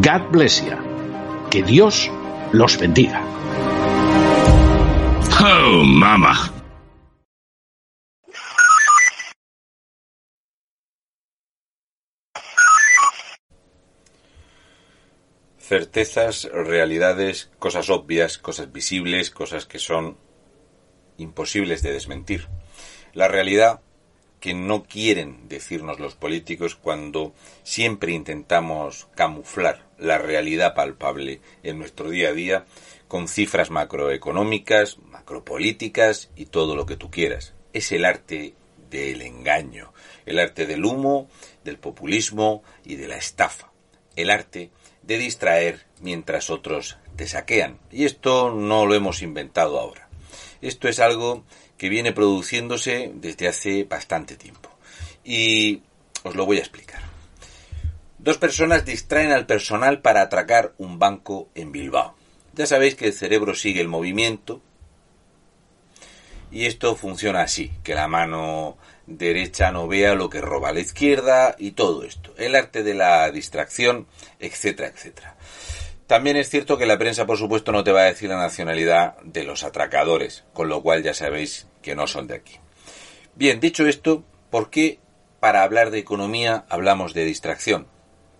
God bless you. Que Dios los bendiga. Oh, mama. Certezas, realidades, cosas obvias, cosas visibles, cosas que son imposibles de desmentir. La realidad que no quieren decirnos los políticos cuando siempre intentamos camuflar la realidad palpable en nuestro día a día con cifras macroeconómicas, macropolíticas y todo lo que tú quieras. Es el arte del engaño, el arte del humo, del populismo y de la estafa, el arte de distraer mientras otros te saquean. Y esto no lo hemos inventado ahora. Esto es algo que viene produciéndose desde hace bastante tiempo. Y os lo voy a explicar. Dos personas distraen al personal para atracar un banco en Bilbao. Ya sabéis que el cerebro sigue el movimiento y esto funciona así, que la mano derecha no vea lo que roba la izquierda y todo esto. El arte de la distracción, etcétera, etcétera. También es cierto que la prensa, por supuesto, no te va a decir la nacionalidad de los atracadores, con lo cual ya sabéis que no son de aquí. Bien, dicho esto, ¿por qué para hablar de economía hablamos de distracción?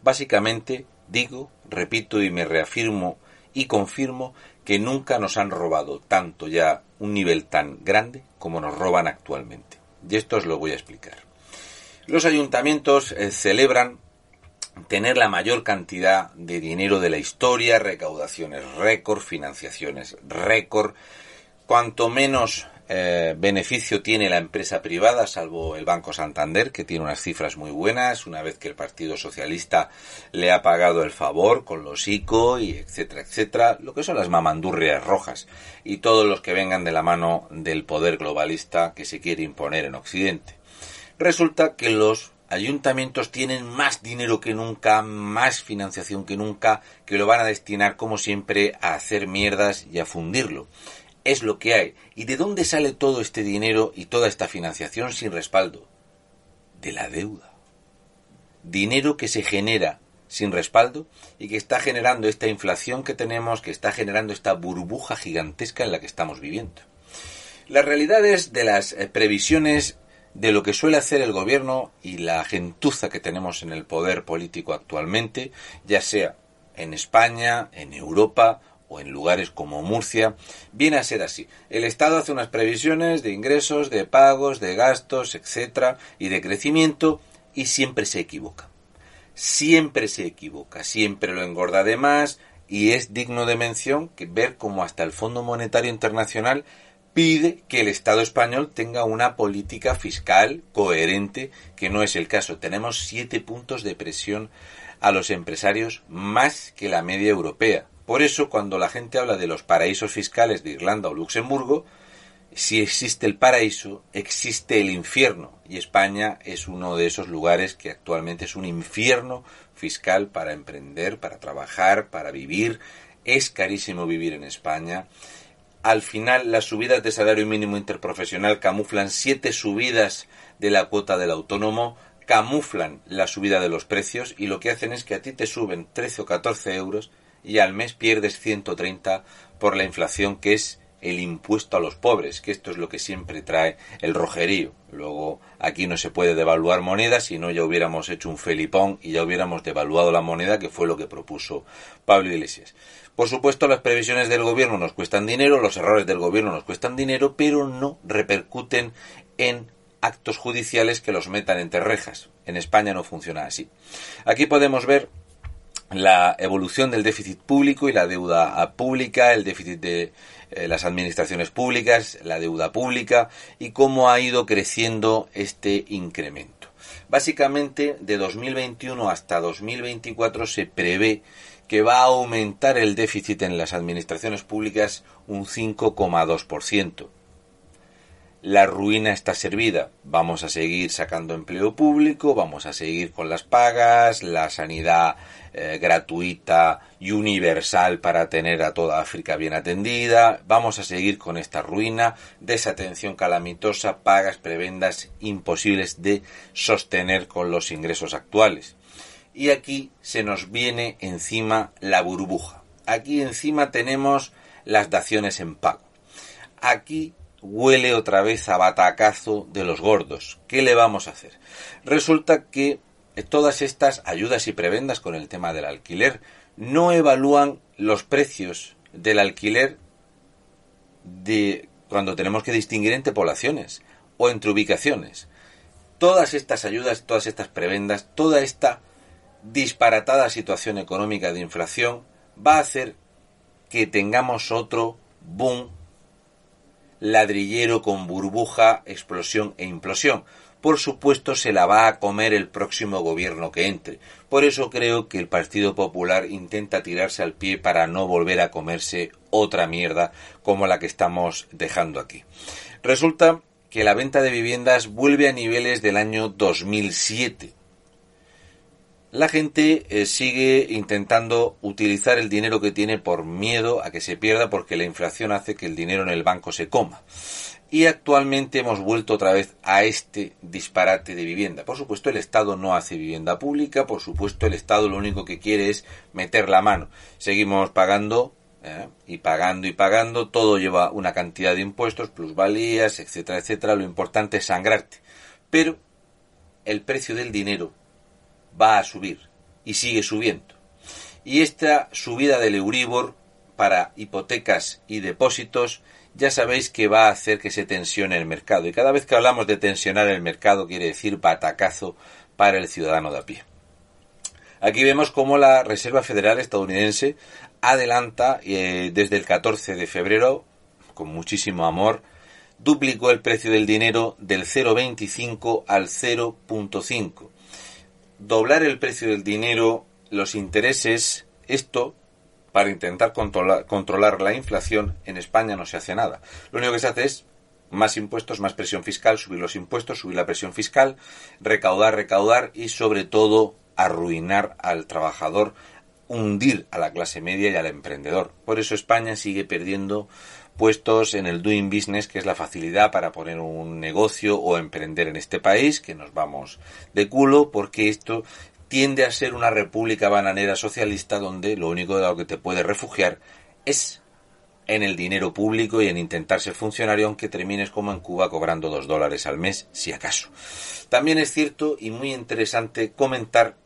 Básicamente, digo, repito y me reafirmo y confirmo que nunca nos han robado tanto ya un nivel tan grande como nos roban actualmente. Y esto os lo voy a explicar. Los ayuntamientos eh, celebran tener la mayor cantidad de dinero de la historia, recaudaciones récord, financiaciones récord. Cuanto menos eh, beneficio tiene la empresa privada, salvo el Banco Santander, que tiene unas cifras muy buenas, una vez que el Partido Socialista le ha pagado el favor con los ICO y etcétera, etcétera, lo que son las mamandurrias rojas y todos los que vengan de la mano del poder globalista que se quiere imponer en Occidente. Resulta que los ayuntamientos tienen más dinero que nunca, más financiación que nunca, que lo van a destinar como siempre a hacer mierdas y a fundirlo. Es lo que hay. ¿Y de dónde sale todo este dinero y toda esta financiación sin respaldo? De la deuda. Dinero que se genera sin respaldo y que está generando esta inflación que tenemos, que está generando esta burbuja gigantesca en la que estamos viviendo. Las realidades de las eh, previsiones de lo que suele hacer el gobierno y la gentuza que tenemos en el poder político actualmente, ya sea en España, en Europa o en lugares como Murcia, viene a ser así. El Estado hace unas previsiones de ingresos, de pagos, de gastos, etcétera, y de crecimiento, y siempre se equivoca. Siempre se equivoca, siempre lo engorda de más, y es digno de mención que ver cómo hasta el Fondo Monetario Internacional pide que el Estado español tenga una política fiscal coherente, que no es el caso. Tenemos siete puntos de presión a los empresarios más que la media europea. Por eso, cuando la gente habla de los paraísos fiscales de Irlanda o Luxemburgo, si existe el paraíso, existe el infierno. Y España es uno de esos lugares que actualmente es un infierno fiscal para emprender, para trabajar, para vivir. Es carísimo vivir en España al final las subidas de salario mínimo interprofesional camuflan siete subidas de la cuota del autónomo, camuflan la subida de los precios y lo que hacen es que a ti te suben 13 o 14 euros y al mes pierdes 130 por la inflación que es el impuesto a los pobres, que esto es lo que siempre trae el rojerío. Luego aquí no se puede devaluar moneda, si no ya hubiéramos hecho un felipón y ya hubiéramos devaluado la moneda, que fue lo que propuso Pablo Iglesias. Por supuesto, las previsiones del gobierno nos cuestan dinero, los errores del gobierno nos cuestan dinero, pero no repercuten en actos judiciales que los metan entre rejas. En España no funciona así. Aquí podemos ver la evolución del déficit público y la deuda pública, el déficit de eh, las administraciones públicas, la deuda pública y cómo ha ido creciendo este incremento. Básicamente, de 2021 hasta 2024 se prevé que va a aumentar el déficit en las administraciones públicas un 5,2% la ruina está servida. Vamos a seguir sacando empleo público, vamos a seguir con las pagas, la sanidad eh, gratuita y universal para tener a toda África bien atendida, vamos a seguir con esta ruina, desatención calamitosa, pagas, prebendas imposibles de sostener con los ingresos actuales. Y aquí se nos viene encima la burbuja. Aquí encima tenemos las daciones en pago. Aquí huele otra vez a batacazo de los gordos. ¿Qué le vamos a hacer? Resulta que todas estas ayudas y prebendas con el tema del alquiler no evalúan los precios del alquiler de cuando tenemos que distinguir entre poblaciones o entre ubicaciones. Todas estas ayudas, todas estas prebendas, toda esta disparatada situación económica de inflación va a hacer que tengamos otro boom ladrillero con burbuja, explosión e implosión. Por supuesto se la va a comer el próximo gobierno que entre. Por eso creo que el Partido Popular intenta tirarse al pie para no volver a comerse otra mierda como la que estamos dejando aquí. Resulta que la venta de viviendas vuelve a niveles del año 2007 la gente eh, sigue intentando utilizar el dinero que tiene por miedo a que se pierda porque la inflación hace que el dinero en el banco se coma. Y actualmente hemos vuelto otra vez a este disparate de vivienda. Por supuesto, el Estado no hace vivienda pública, por supuesto, el Estado lo único que quiere es meter la mano. Seguimos pagando ¿eh? y pagando y pagando, todo lleva una cantidad de impuestos, plusvalías, etcétera, etcétera. Lo importante es sangrarte. Pero el precio del dinero va a subir y sigue subiendo. Y esta subida del Euribor para hipotecas y depósitos ya sabéis que va a hacer que se tensione el mercado. Y cada vez que hablamos de tensionar el mercado quiere decir batacazo para el ciudadano de a pie. Aquí vemos cómo la Reserva Federal estadounidense adelanta eh, desde el 14 de febrero, con muchísimo amor, duplicó el precio del dinero del 0,25 al 0,5 doblar el precio del dinero, los intereses, esto para intentar controlar, la inflación, en España no se hace nada. Lo único que se hace es más impuestos, más presión fiscal, subir los impuestos, subir la presión fiscal, recaudar, recaudar y sobre todo arruinar al trabajador, hundir a la clase media y al emprendedor. Por eso España sigue perdiendo puestos en el doing business, que es la facilidad para poner un negocio o emprender en este país, que nos vamos de culo, porque esto tiende a ser una república bananera socialista donde lo único de lo que te puede refugiar es en el dinero público y en intentar ser funcionario, aunque termines como en Cuba cobrando dos dólares al mes, si acaso. También es cierto y muy interesante comentar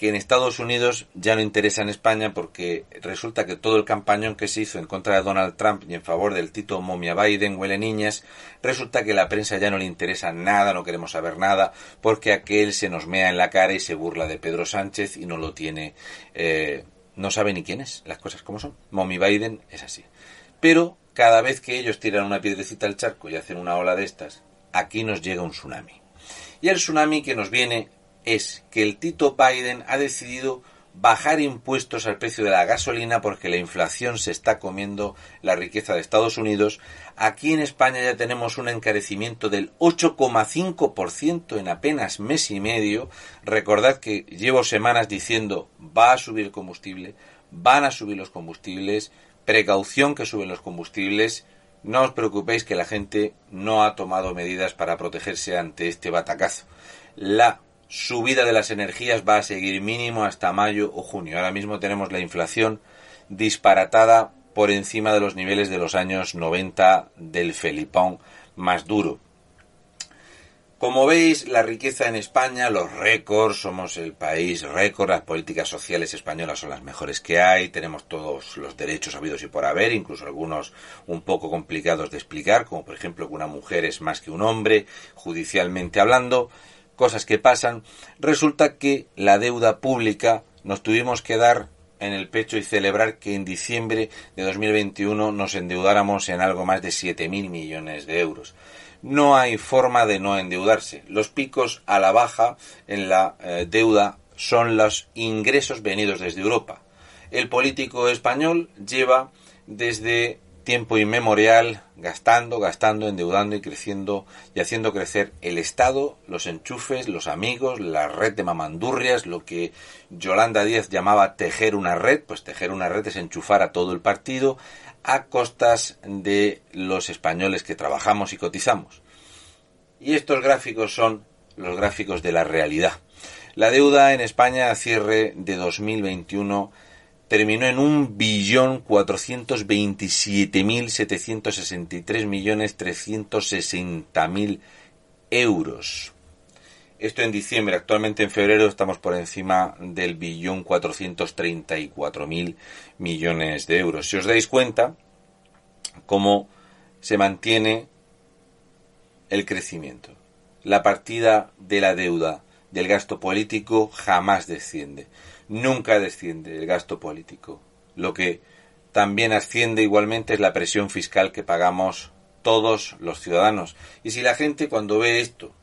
que en Estados Unidos ya no interesa en España porque resulta que todo el campañón que se hizo en contra de Donald Trump y en favor del Tito Momia Biden huele niñas, resulta que la prensa ya no le interesa nada, no queremos saber nada, porque aquel se nos mea en la cara y se burla de Pedro Sánchez y no lo tiene, eh, no sabe ni quién es, las cosas como son. Mommy Biden es así. Pero cada vez que ellos tiran una piedrecita al charco y hacen una ola de estas, aquí nos llega un tsunami. Y el tsunami que nos viene es que el Tito Biden ha decidido bajar impuestos al precio de la gasolina porque la inflación se está comiendo la riqueza de Estados Unidos. Aquí en España ya tenemos un encarecimiento del 8,5% en apenas mes y medio. Recordad que llevo semanas diciendo va a subir el combustible, van a subir los combustibles, precaución que suben los combustibles. No os preocupéis que la gente no ha tomado medidas para protegerse ante este batacazo. La subida de las energías va a seguir mínimo hasta mayo o junio. Ahora mismo tenemos la inflación disparatada por encima de los niveles de los años 90 del Felipón más duro. Como veis, la riqueza en España, los récords, somos el país récord, las políticas sociales españolas son las mejores que hay, tenemos todos los derechos habidos y por haber, incluso algunos un poco complicados de explicar, como por ejemplo que una mujer es más que un hombre, judicialmente hablando, cosas que pasan. Resulta que la deuda pública nos tuvimos que dar en el pecho y celebrar que en diciembre de 2021 nos endeudáramos en algo más de 7.000 millones de euros no hay forma de no endeudarse. Los picos a la baja en la eh, deuda son los ingresos venidos desde Europa. El político español lleva desde tiempo inmemorial gastando, gastando, endeudando y creciendo y haciendo crecer el Estado, los enchufes, los amigos, la red de mamandurrias, lo que Yolanda Díaz llamaba tejer una red, pues tejer una red es enchufar a todo el partido, a costas de los españoles que trabajamos y cotizamos. Y estos gráficos son los gráficos de la realidad. La deuda en España a cierre de 2021 terminó en un billón cuatrocientos veintisiete mil setecientos sesenta y tres millones trescientos sesenta mil euros. Esto en diciembre, actualmente en febrero estamos por encima del billón 434 mil millones de euros. Si os dais cuenta cómo se mantiene el crecimiento. La partida de la deuda del gasto político jamás desciende. Nunca desciende el gasto político. Lo que también asciende igualmente es la presión fiscal que pagamos todos los ciudadanos. Y si la gente cuando ve esto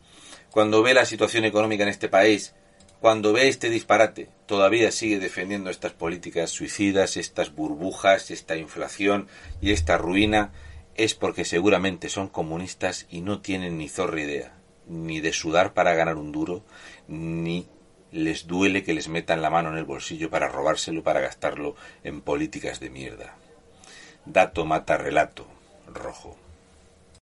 cuando ve la situación económica en este país, cuando ve este disparate, todavía sigue defendiendo estas políticas suicidas, estas burbujas, esta inflación y esta ruina, es porque seguramente son comunistas y no tienen ni zorra idea, ni de sudar para ganar un duro, ni les duele que les metan la mano en el bolsillo para robárselo, para gastarlo en políticas de mierda. Dato mata relato, rojo.